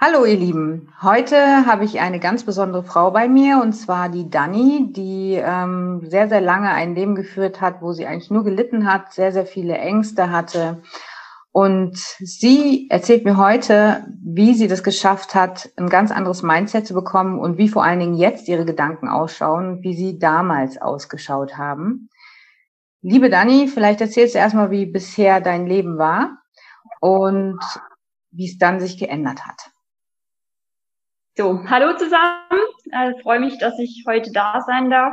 Hallo ihr Lieben, heute habe ich eine ganz besondere Frau bei mir und zwar die Dani, die ähm, sehr, sehr lange ein Leben geführt hat, wo sie eigentlich nur gelitten hat, sehr, sehr viele Ängste hatte. Und sie erzählt mir heute, wie sie das geschafft hat, ein ganz anderes Mindset zu bekommen und wie vor allen Dingen jetzt ihre Gedanken ausschauen, wie sie damals ausgeschaut haben. Liebe Dani, vielleicht erzählst du erstmal, wie bisher dein Leben war und wie es dann sich geändert hat. So, hallo zusammen. Äh, freue mich, dass ich heute da sein darf.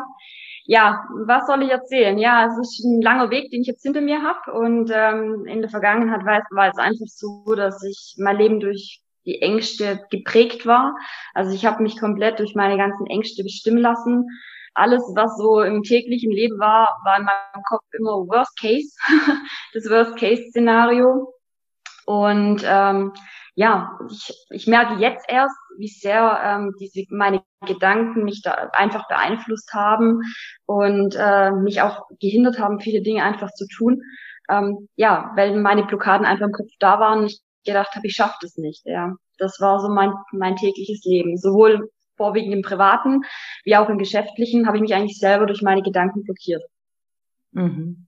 Ja, was soll ich erzählen? Ja, es ist ein langer Weg, den ich jetzt hinter mir habe. Und ähm, in der Vergangenheit war es, war es einfach so, dass ich mein Leben durch die Ängste geprägt war. Also ich habe mich komplett durch meine ganzen Ängste bestimmen lassen. Alles, was so im täglichen Leben war, war in meinem Kopf immer Worst Case, das Worst Case Szenario. Und ähm, ja, ich, ich merke jetzt erst, wie sehr ähm, diese meine Gedanken mich da einfach beeinflusst haben und äh, mich auch gehindert haben, viele Dinge einfach zu tun. Ähm, ja, weil meine Blockaden einfach im Kopf da waren und ich gedacht habe, ich schaffe das nicht. Ja, das war so mein mein tägliches Leben, sowohl vorwiegend im privaten wie auch im geschäftlichen habe ich mich eigentlich selber durch meine Gedanken blockiert. Mhm.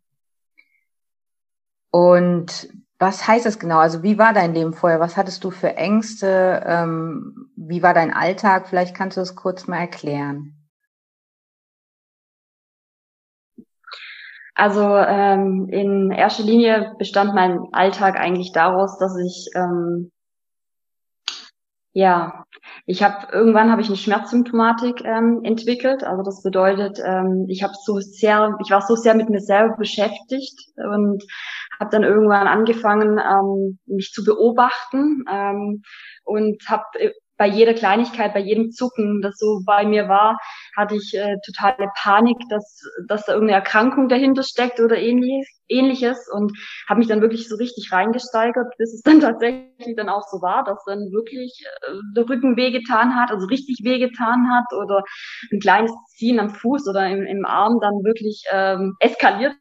Und was heißt das genau? Also wie war dein Leben vorher? Was hattest du für Ängste? Ähm, wie war dein Alltag? Vielleicht kannst du das kurz mal erklären. Also ähm, in erster Linie bestand mein Alltag eigentlich daraus, dass ich ähm, ja, ich habe irgendwann habe ich eine Schmerzsymptomatik ähm, entwickelt. Also das bedeutet, ähm, ich habe so sehr, ich war so sehr mit mir selber beschäftigt und habe dann irgendwann angefangen, ähm, mich zu beobachten ähm, und habe äh, bei jeder Kleinigkeit, bei jedem Zucken, das so bei mir war, hatte ich äh, totale Panik, dass, dass da irgendeine Erkrankung dahinter steckt oder ähnliches, ähnliches und habe mich dann wirklich so richtig reingesteigert, bis es dann tatsächlich dann auch so war, dass dann wirklich äh, der Rücken wehgetan hat, also richtig wehgetan hat oder ein kleines Ziehen am Fuß oder im, im Arm dann wirklich ähm, eskaliert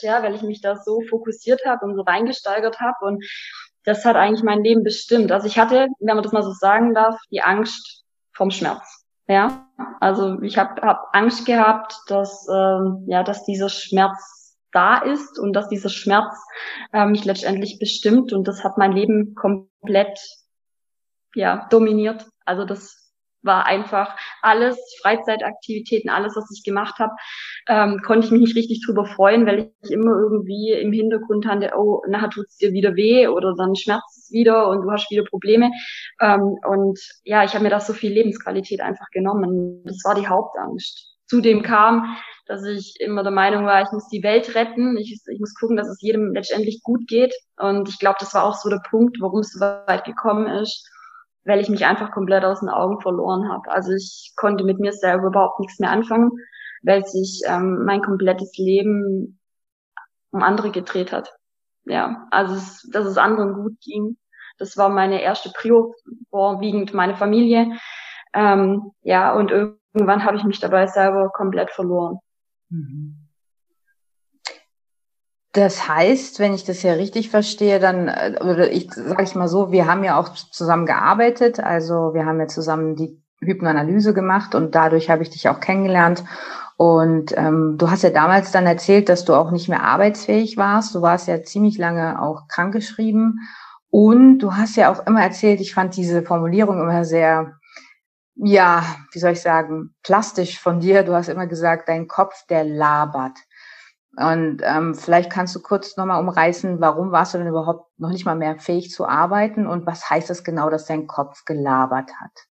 ja, weil ich mich da so fokussiert habe und so reingesteigert habe und das hat eigentlich mein Leben bestimmt. Also ich hatte, wenn man das mal so sagen darf, die Angst vom Schmerz. Ja, also ich habe hab Angst gehabt, dass ähm, ja, dass dieser Schmerz da ist und dass dieser Schmerz äh, mich letztendlich bestimmt und das hat mein Leben komplett ja dominiert. Also das war einfach alles, Freizeitaktivitäten, alles, was ich gemacht habe, ähm, konnte ich mich nicht richtig drüber freuen, weil ich immer irgendwie im Hintergrund hatte, oh, nachher tut's dir wieder weh oder dann schmerzt es wieder und du hast wieder Probleme. Ähm, und ja, ich habe mir da so viel Lebensqualität einfach genommen. Das war die Hauptangst. Zudem kam, dass ich immer der Meinung war, ich muss die Welt retten, ich, ich muss gucken, dass es jedem letztendlich gut geht. Und ich glaube, das war auch so der Punkt, warum es so weit gekommen ist weil ich mich einfach komplett aus den Augen verloren habe. Also ich konnte mit mir selber überhaupt nichts mehr anfangen, weil sich ähm, mein komplettes Leben um andere gedreht hat. Ja, also es, dass es anderen gut ging. Das war meine erste Prio, vorwiegend meine Familie. Ähm, ja, und irgendwann habe ich mich dabei selber komplett verloren. Mhm. Das heißt, wenn ich das ja richtig verstehe, dann, äh, oder ich sage ich mal so, wir haben ja auch zusammen gearbeitet, also wir haben ja zusammen die Hypnoanalyse gemacht und dadurch habe ich dich auch kennengelernt. Und ähm, du hast ja damals dann erzählt, dass du auch nicht mehr arbeitsfähig warst. Du warst ja ziemlich lange auch krankgeschrieben. Und du hast ja auch immer erzählt, ich fand diese Formulierung immer sehr, ja, wie soll ich sagen, plastisch von dir. Du hast immer gesagt, dein Kopf, der labert. Und ähm, vielleicht kannst du kurz nochmal umreißen, warum warst du denn überhaupt noch nicht mal mehr fähig zu arbeiten und was heißt das genau, dass dein Kopf gelabert hat?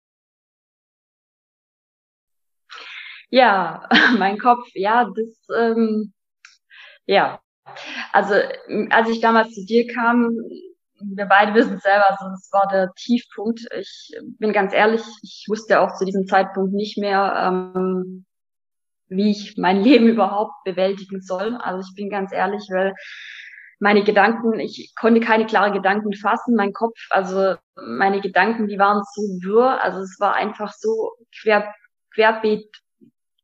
Ja, mein Kopf, ja, das, ähm, ja. Also als ich damals zu dir kam, wir beide wissen es selber, also das war der Tiefpunkt. Ich bin ganz ehrlich, ich wusste auch zu diesem Zeitpunkt nicht mehr, ähm, wie ich mein Leben überhaupt bewältigen soll. Also ich bin ganz ehrlich, weil meine Gedanken, ich konnte keine klaren Gedanken fassen, mein Kopf, also meine Gedanken, die waren so wirr, also es war einfach so quer, querbeet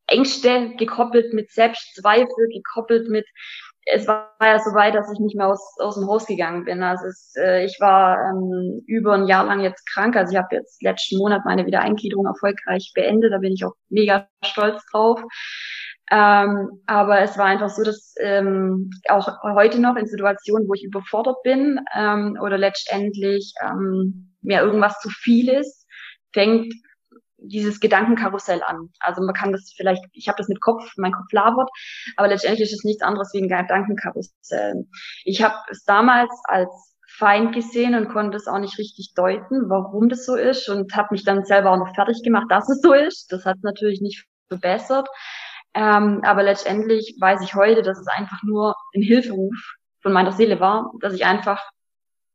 Ängste gekoppelt mit Selbstzweifel, gekoppelt mit es war ja so weit, dass ich nicht mehr aus, aus dem Haus gegangen bin. Also es, äh, ich war ähm, über ein Jahr lang jetzt krank. Also ich habe jetzt letzten Monat meine Wiedereingliederung erfolgreich beendet. Da bin ich auch mega stolz drauf. Ähm, aber es war einfach so, dass ähm, auch heute noch in Situationen, wo ich überfordert bin ähm, oder letztendlich ähm, mir irgendwas zu viel ist, fängt dieses Gedankenkarussell an. Also man kann das vielleicht, ich habe das mit Kopf, mein Kopf labert, aber letztendlich ist es nichts anderes wie ein Gedankenkarussell. Ich habe es damals als Feind gesehen und konnte es auch nicht richtig deuten, warum das so ist und habe mich dann selber auch noch fertig gemacht, dass es so ist. Das hat natürlich nicht verbessert. Ähm, aber letztendlich weiß ich heute, dass es einfach nur ein Hilferuf von meiner Seele war, dass ich einfach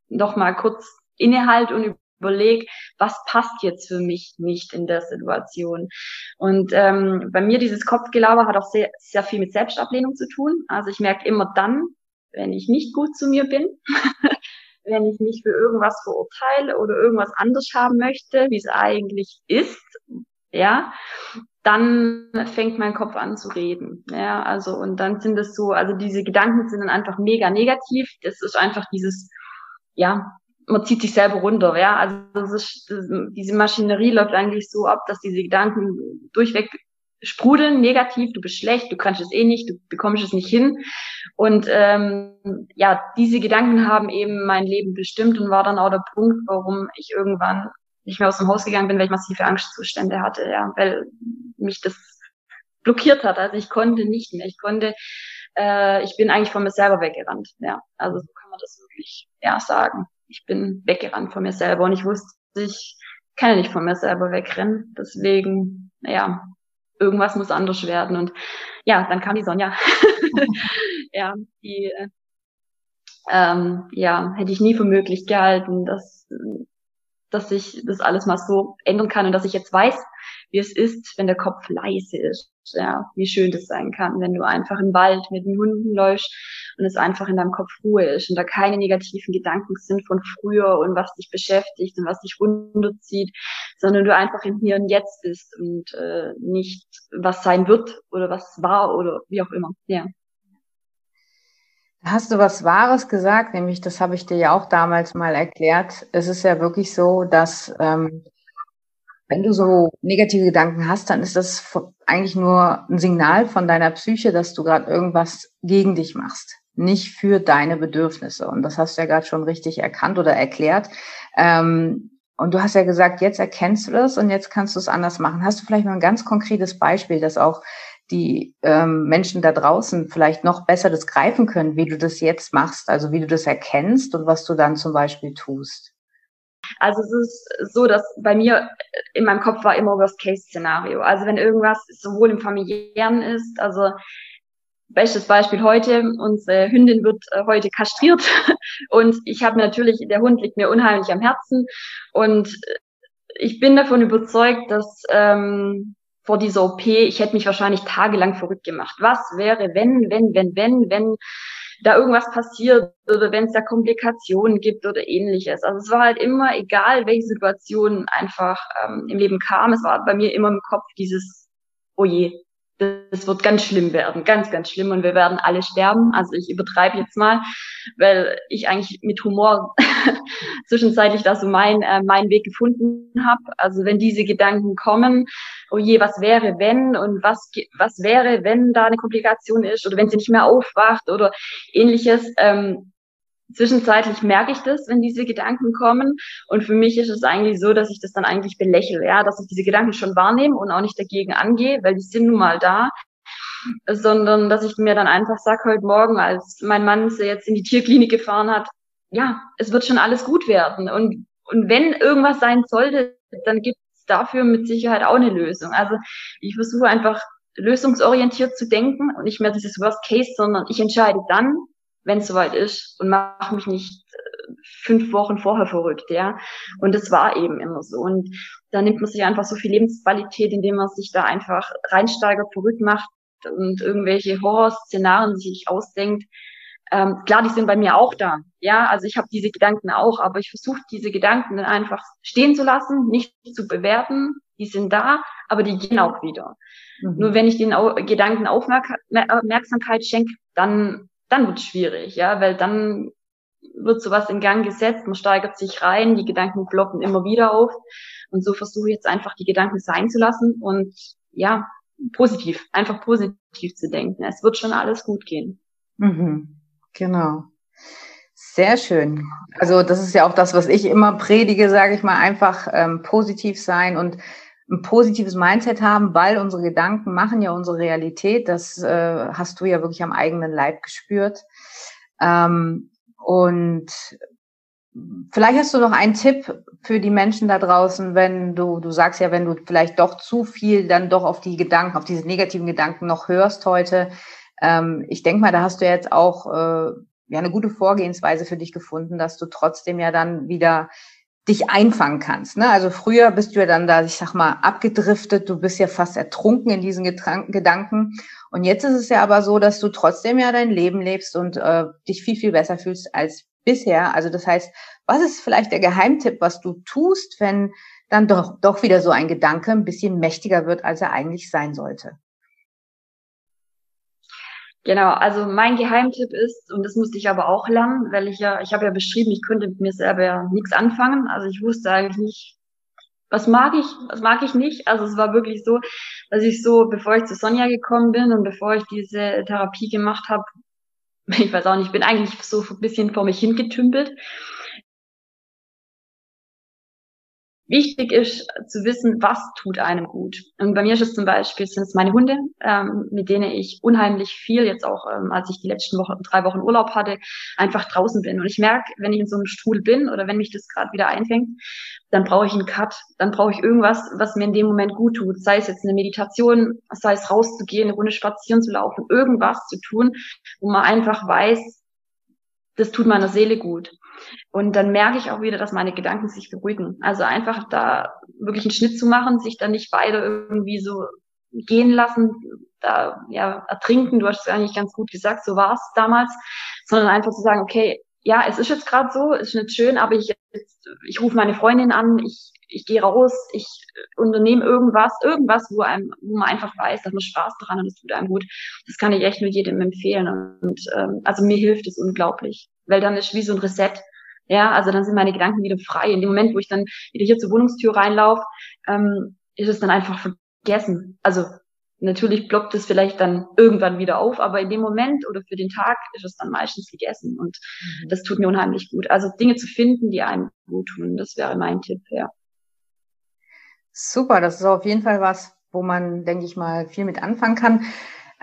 noch mal kurz innehalt und überlege, was passt jetzt für mich nicht in der Situation. Und ähm, bei mir dieses Kopfgelaber hat auch sehr, sehr viel mit Selbstablehnung zu tun. Also ich merke immer dann, wenn ich nicht gut zu mir bin, wenn ich mich für irgendwas verurteile oder irgendwas anders haben möchte, wie es eigentlich ist, ja, dann fängt mein Kopf an zu reden. Ja, also und dann sind es so, also diese Gedanken sind dann einfach mega negativ. Das ist einfach dieses, ja, man zieht sich selber runter, ja. Also das ist, diese Maschinerie läuft eigentlich so ab, dass diese Gedanken durchweg sprudeln, negativ, du bist schlecht, du kannst es eh nicht, du bekommst es nicht hin. Und ähm, ja, diese Gedanken haben eben mein Leben bestimmt und war dann auch der Punkt, warum ich irgendwann nicht mehr aus dem Haus gegangen bin, weil ich massive Angstzustände hatte, ja, weil mich das blockiert hat. Also ich konnte nicht mehr. Ich konnte, äh, ich bin eigentlich von mir selber weggerannt, ja. Also so kann man das wirklich ja sagen ich bin weggerannt von mir selber und ich wusste, ich kann ja nicht von mir selber wegrennen. Deswegen, naja, irgendwas muss anders werden. Und ja, dann kam die Sonja. ja, die ähm, ja, hätte ich nie für möglich gehalten, dass, dass ich das alles mal so ändern kann und dass ich jetzt weiß, wie es ist, wenn der Kopf leise ist. Ja, wie schön das sein kann, wenn du einfach im Wald mit den Hunden läufst und es einfach in deinem Kopf Ruhe ist und da keine negativen Gedanken sind von früher und was dich beschäftigt und was dich runterzieht, sondern du einfach im Hier und Jetzt bist und äh, nicht was sein wird oder was war oder wie auch immer. Ja. Hast du was Wahres gesagt, nämlich das habe ich dir ja auch damals mal erklärt. Es ist ja wirklich so, dass ähm, wenn du so negative Gedanken hast, dann ist das eigentlich nur ein Signal von deiner Psyche, dass du gerade irgendwas gegen dich machst nicht für deine Bedürfnisse. Und das hast du ja gerade schon richtig erkannt oder erklärt. Ähm, und du hast ja gesagt, jetzt erkennst du das und jetzt kannst du es anders machen. Hast du vielleicht mal ein ganz konkretes Beispiel, dass auch die ähm, Menschen da draußen vielleicht noch besser das greifen können, wie du das jetzt machst, also wie du das erkennst und was du dann zum Beispiel tust? Also es ist so, dass bei mir in meinem Kopf war immer Worst-Case-Szenario. Also wenn irgendwas sowohl im familiären ist, also Bestes Beispiel heute, unsere Hündin wird äh, heute kastriert und ich habe natürlich, der Hund liegt mir unheimlich am Herzen und ich bin davon überzeugt, dass ähm, vor dieser OP, ich hätte mich wahrscheinlich tagelang verrückt gemacht. Was wäre, wenn, wenn, wenn, wenn, wenn da irgendwas passiert oder wenn es da Komplikationen gibt oder ähnliches. Also es war halt immer, egal welche Situation einfach ähm, im Leben kam, es war bei mir immer im Kopf dieses, oh je, das wird ganz schlimm werden, ganz, ganz schlimm und wir werden alle sterben. Also ich übertreibe jetzt mal, weil ich eigentlich mit Humor zwischenzeitlich da so mein, äh, meinen Weg gefunden habe. Also wenn diese Gedanken kommen, oh je, was wäre, wenn und was, was wäre, wenn da eine Komplikation ist oder wenn sie nicht mehr aufwacht oder ähnliches, ähm, zwischenzeitlich merke ich das, wenn diese Gedanken kommen. Und für mich ist es eigentlich so, dass ich das dann eigentlich belächle, ja, dass ich diese Gedanken schon wahrnehme und auch nicht dagegen angehe, weil die sind nun mal da. Sondern dass ich mir dann einfach sage, heute Morgen, als mein Mann sie jetzt in die Tierklinik gefahren hat, ja, es wird schon alles gut werden. Und, und wenn irgendwas sein sollte, dann gibt es dafür mit Sicherheit auch eine Lösung. Also ich versuche einfach lösungsorientiert zu denken und nicht mehr dieses Worst Case, sondern ich entscheide dann, wenn es soweit ist und mach mich nicht äh, fünf Wochen vorher verrückt, ja. Und das war eben immer so. Und da nimmt man sich einfach so viel Lebensqualität, indem man sich da einfach reinsteigert, verrückt macht und irgendwelche Horrorszenarien sich ausdenkt. Ähm, klar, die sind bei mir auch da. Ja, also ich habe diese Gedanken auch, aber ich versuche diese Gedanken dann einfach stehen zu lassen, nicht zu bewerten. Die sind da, aber die gehen auch wieder. Mhm. Nur wenn ich den Gedanken Aufmerksamkeit schenke, dann dann wird schwierig, ja, weil dann wird sowas in Gang gesetzt, man steigert sich rein, die Gedanken ploppen immer wieder auf. Und so versuche ich jetzt einfach die Gedanken sein zu lassen und ja, positiv, einfach positiv zu denken. Es wird schon alles gut gehen. Mhm. Genau. Sehr schön. Also das ist ja auch das, was ich immer predige, sage ich mal, einfach ähm, positiv sein und ein positives Mindset haben, weil unsere Gedanken machen ja unsere Realität. Das äh, hast du ja wirklich am eigenen Leib gespürt. Ähm, und vielleicht hast du noch einen Tipp für die Menschen da draußen, wenn du, du sagst ja, wenn du vielleicht doch zu viel dann doch auf die Gedanken, auf diese negativen Gedanken noch hörst heute. Ähm, ich denke mal, da hast du jetzt auch äh, ja eine gute Vorgehensweise für dich gefunden, dass du trotzdem ja dann wieder dich einfangen kannst. Ne? Also früher bist du ja dann da, ich sag mal, abgedriftet, du bist ja fast ertrunken in diesen Gedanken. Und jetzt ist es ja aber so, dass du trotzdem ja dein Leben lebst und äh, dich viel, viel besser fühlst als bisher. Also das heißt, was ist vielleicht der Geheimtipp, was du tust, wenn dann doch, doch wieder so ein Gedanke ein bisschen mächtiger wird, als er eigentlich sein sollte? Genau, also mein Geheimtipp ist, und das musste ich aber auch lernen, weil ich ja, ich habe ja beschrieben, ich konnte mit mir selber ja nichts anfangen. Also ich wusste eigentlich nicht, was mag ich, was mag ich nicht. Also es war wirklich so, dass ich so, bevor ich zu Sonja gekommen bin und bevor ich diese Therapie gemacht habe, ich weiß auch nicht, ich bin eigentlich so ein bisschen vor mich hingetümpelt. Wichtig ist zu wissen, was tut einem gut. Und bei mir ist es zum Beispiel, sind es meine Hunde, ähm, mit denen ich unheimlich viel, jetzt auch ähm, als ich die letzten Wochen, drei Wochen Urlaub hatte, einfach draußen bin. Und ich merke, wenn ich in so einem Strudel bin oder wenn mich das gerade wieder einfängt, dann brauche ich einen Cut, dann brauche ich irgendwas, was mir in dem Moment gut tut. Sei es jetzt eine Meditation, sei es rauszugehen, eine Runde spazieren zu laufen, irgendwas zu tun, wo man einfach weiß, das tut meiner Seele gut. Und dann merke ich auch wieder, dass meine Gedanken sich beruhigen. Also einfach da wirklich einen Schnitt zu machen, sich dann nicht weiter irgendwie so gehen lassen, da ja ertrinken, du hast es eigentlich ganz gut gesagt, so war es damals, sondern einfach zu sagen, okay, ja, es ist jetzt gerade so, ist nicht schön, aber ich ich rufe meine Freundin an, ich ich gehe raus, ich unternehme irgendwas, irgendwas, wo einem, wo man einfach weiß, dass man Spaß daran und es tut einem gut. Das kann ich echt nur jedem empfehlen. Und ähm, also mir hilft es unglaublich, weil dann ist wie so ein Reset. Ja, also dann sind meine Gedanken wieder frei. In dem Moment, wo ich dann wieder hier zur Wohnungstür reinlaufe, ähm, ist es dann einfach vergessen. Also natürlich ploppt es vielleicht dann irgendwann wieder auf, aber in dem Moment oder für den Tag ist es dann meistens gegessen und mhm. das tut mir unheimlich gut. Also Dinge zu finden, die einem gut tun, das wäre mein Tipp, ja. Super, das ist auf jeden Fall was, wo man, denke ich mal, viel mit anfangen kann.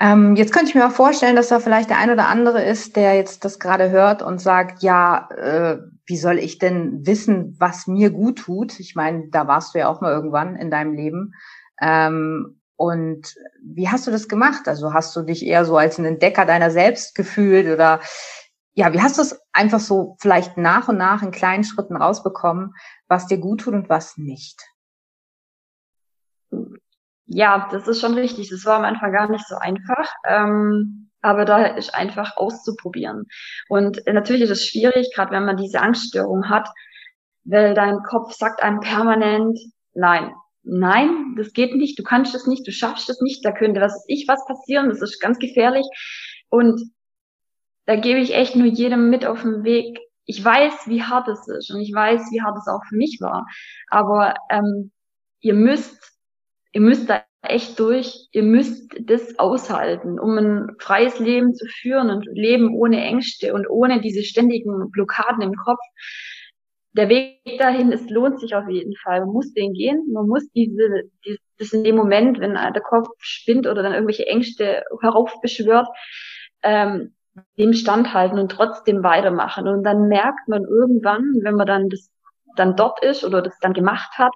Ähm, jetzt könnte ich mir auch vorstellen, dass da vielleicht der ein oder andere ist, der jetzt das gerade hört und sagt, ja, äh, wie soll ich denn wissen, was mir gut tut? Ich meine, da warst du ja auch mal irgendwann in deinem Leben. Ähm, und wie hast du das gemacht? Also hast du dich eher so als ein Entdecker deiner selbst gefühlt oder ja, wie hast du es einfach so vielleicht nach und nach in kleinen Schritten rausbekommen, was dir gut tut und was nicht? Ja, das ist schon richtig. Das war am Anfang gar nicht so einfach. Ähm, aber da ist einfach auszuprobieren. Und natürlich ist es schwierig, gerade wenn man diese Angststörung hat, weil dein Kopf sagt einem permanent, nein, nein, das geht nicht, du kannst das nicht, du schaffst das nicht, da könnte was ich was passieren, das ist ganz gefährlich. Und da gebe ich echt nur jedem mit auf den Weg. Ich weiß, wie hart es ist und ich weiß, wie hart es auch für mich war. Aber ähm, ihr müsst ihr müsst da echt durch, ihr müsst das aushalten, um ein freies Leben zu führen und Leben ohne Ängste und ohne diese ständigen Blockaden im Kopf. Der Weg dahin, es lohnt sich auf jeden Fall. Man muss den gehen, man muss diese, das in dem Moment, wenn der Kopf spinnt oder dann irgendwelche Ängste heraufbeschwört, ähm, dem standhalten und trotzdem weitermachen. Und dann merkt man irgendwann, wenn man dann das dann dort ist oder das dann gemacht hat,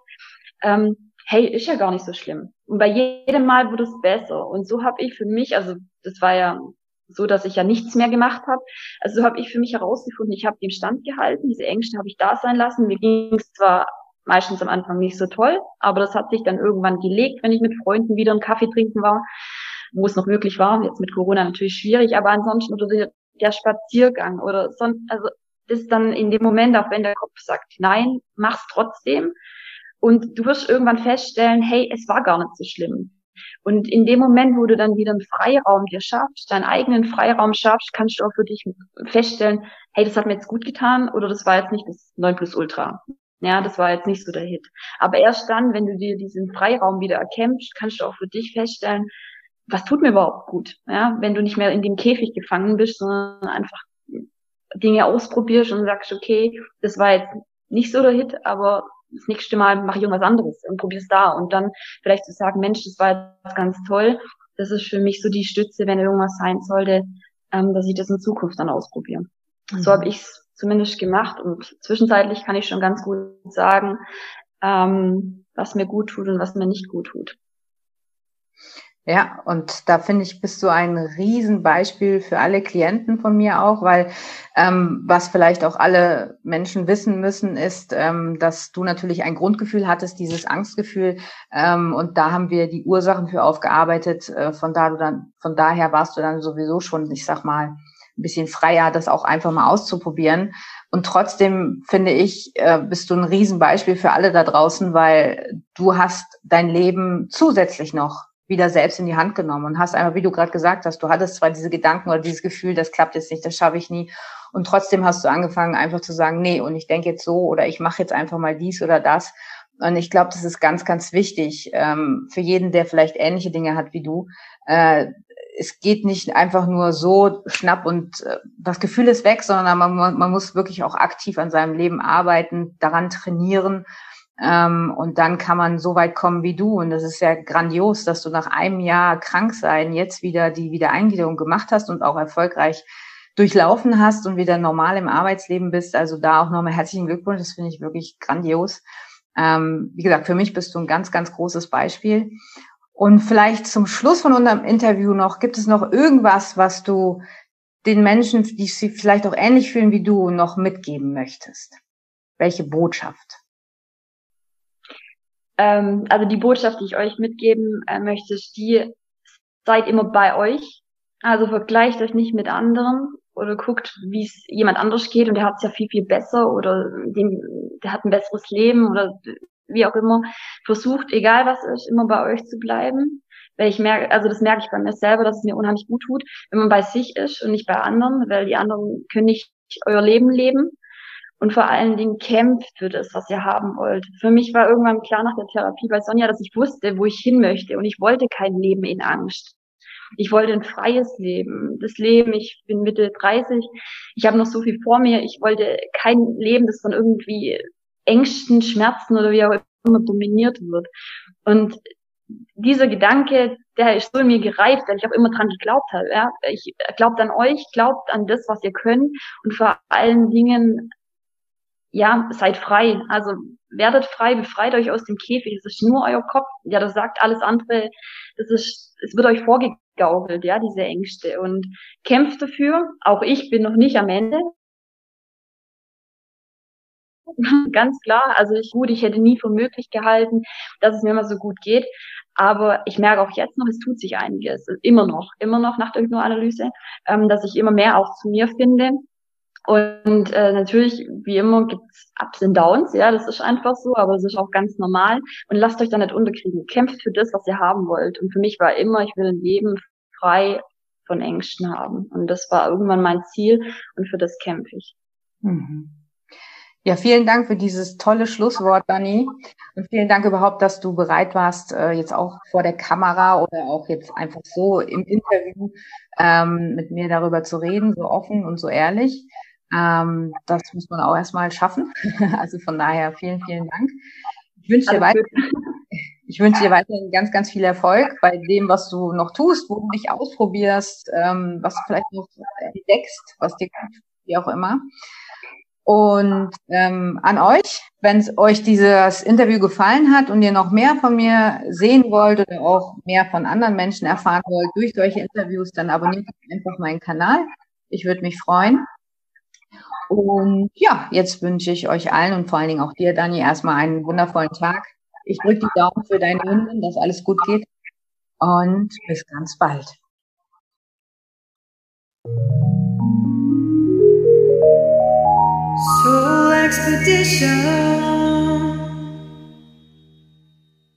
ähm, hey, ist ja gar nicht so schlimm. Und bei jedem Mal wurde es besser. Und so habe ich für mich, also das war ja so, dass ich ja nichts mehr gemacht habe. Also so habe ich für mich herausgefunden, ich habe den Stand gehalten, diese Ängste habe ich da sein lassen. Mir ging es zwar meistens am Anfang nicht so toll, aber das hat sich dann irgendwann gelegt, wenn ich mit Freunden wieder einen Kaffee trinken war, wo es noch möglich war. Jetzt mit Corona natürlich schwierig, aber ansonsten oder der Spaziergang oder sonst, also das ist dann in dem Moment, auch wenn der Kopf sagt, nein, mach's trotzdem. Und du wirst irgendwann feststellen, hey, es war gar nicht so schlimm. Und in dem Moment, wo du dann wieder einen Freiraum dir schaffst, deinen eigenen Freiraum schaffst, kannst du auch für dich feststellen, hey, das hat mir jetzt gut getan oder das war jetzt nicht das 9 plus Ultra. Ja, das war jetzt nicht so der Hit. Aber erst dann, wenn du dir diesen Freiraum wieder erkämpfst, kannst du auch für dich feststellen, was tut mir überhaupt gut? Ja, wenn du nicht mehr in dem Käfig gefangen bist, sondern einfach Dinge ausprobierst und sagst, okay, das war jetzt nicht so der Hit, aber das nächste Mal mache ich irgendwas anderes und probiere es da. Und dann vielleicht zu sagen, Mensch, das war jetzt ganz toll. Das ist für mich so die Stütze, wenn irgendwas sein sollte, ähm, dass ich das in Zukunft dann ausprobiere. Mhm. So habe ich es zumindest gemacht und zwischenzeitlich kann ich schon ganz gut sagen, ähm, was mir gut tut und was mir nicht gut tut. Ja, und da finde ich, bist du ein Riesenbeispiel für alle Klienten von mir auch, weil ähm, was vielleicht auch alle Menschen wissen müssen, ist, ähm, dass du natürlich ein Grundgefühl hattest, dieses Angstgefühl, ähm, und da haben wir die Ursachen für aufgearbeitet. Äh, von da du dann, von daher warst du dann sowieso schon, ich sag mal, ein bisschen freier, das auch einfach mal auszuprobieren. Und trotzdem finde ich, äh, bist du ein Riesenbeispiel für alle da draußen, weil du hast dein Leben zusätzlich noch wieder selbst in die Hand genommen und hast einfach, wie du gerade gesagt hast, du hattest zwar diese Gedanken oder dieses Gefühl, das klappt jetzt nicht, das schaffe ich nie. Und trotzdem hast du angefangen, einfach zu sagen, nee, und ich denke jetzt so oder ich mache jetzt einfach mal dies oder das. Und ich glaube, das ist ganz, ganz wichtig ähm, für jeden, der vielleicht ähnliche Dinge hat wie du. Äh, es geht nicht einfach nur so schnapp und äh, das Gefühl ist weg, sondern man, man muss wirklich auch aktiv an seinem Leben arbeiten, daran trainieren ähm, und dann kann man so weit kommen wie du. Und das ist ja grandios, dass du nach einem Jahr krank sein jetzt wieder die Wiedereingliederung gemacht hast und auch erfolgreich durchlaufen hast und wieder normal im Arbeitsleben bist. Also da auch nochmal herzlichen Glückwunsch. Das finde ich wirklich grandios. Ähm, wie gesagt, für mich bist du ein ganz, ganz großes Beispiel. Und vielleicht zum Schluss von unserem Interview noch, gibt es noch irgendwas, was du den Menschen, die sich vielleicht auch ähnlich fühlen wie du, noch mitgeben möchtest? Welche Botschaft? Ähm, also die Botschaft, die ich euch mitgeben äh, möchte, ist die, seid immer bei euch. Also vergleicht euch nicht mit anderen oder guckt, wie es jemand anders geht und der hat es ja viel, viel besser oder dem, der hat ein besseres Leben oder wie auch immer. Versucht, egal was ist, immer bei euch zu bleiben. Weil ich merke, also das merke ich bei mir selber, dass es mir unheimlich gut tut, wenn man bei sich ist und nicht bei anderen, weil die anderen können nicht euer Leben leben und vor allen Dingen kämpft für das, was ihr haben wollt. Für mich war irgendwann klar nach der Therapie bei Sonja, dass ich wusste, wo ich hin möchte und ich wollte kein Leben in Angst. Ich wollte ein freies Leben. Das Leben, ich bin Mitte 30, ich habe noch so viel vor mir. Ich wollte kein Leben, das von irgendwie Ängsten, Schmerzen oder wie auch immer dominiert wird. Und dieser Gedanke, der ist so in mir gereift, weil ich auch immer dran geglaubt habe. Ja? Ich glaubt an euch, glaubt an das, was ihr könnt und vor allen Dingen ja, seid frei. Also werdet frei, befreit euch aus dem Käfig. Es ist nur euer Kopf. Ja, das sagt alles andere. Das ist, es wird euch vorgegaukelt, ja, diese Ängste. Und kämpft dafür. Auch ich bin noch nicht am Ende. Ganz klar. Also ich, gut, ich hätte nie für möglich gehalten, dass es mir immer so gut geht. Aber ich merke auch jetzt noch, es tut sich einiges. Immer noch, immer noch nach der Hypnoanalyse, ähm, dass ich immer mehr auch zu mir finde und äh, natürlich, wie immer, gibt's Ups und Downs, ja, das ist einfach so, aber es ist auch ganz normal. Und lasst euch da nicht unterkriegen. Kämpft für das, was ihr haben wollt. Und für mich war immer, ich will ein Leben frei von Ängsten haben. Und das war irgendwann mein Ziel und für das kämpfe ich. Mhm. Ja, vielen Dank für dieses tolle Schlusswort, Dani. Und vielen Dank überhaupt, dass du bereit warst, äh, jetzt auch vor der Kamera oder auch jetzt einfach so im Interview ähm, mit mir darüber zu reden, so offen und so ehrlich. Ähm, das muss man auch erstmal schaffen. also von daher vielen, vielen Dank. Ich wünsche dir weiterhin, ich wünsche dir weiterhin ganz, ganz viel Erfolg bei dem, was du noch tust, wo du dich ausprobierst, ähm, was du vielleicht noch entdeckst, was dir wie auch immer. Und ähm, an euch, wenn es euch dieses Interview gefallen hat und ihr noch mehr von mir sehen wollt oder auch mehr von anderen Menschen erfahren wollt durch solche Interviews, dann abonniert einfach meinen Kanal. Ich würde mich freuen. Und ja, jetzt wünsche ich euch allen und vor allen Dingen auch dir, Dani, erstmal einen wundervollen Tag. Ich drücke die Daumen für deine Hunde, dass alles gut geht. Und bis ganz bald. So expedition.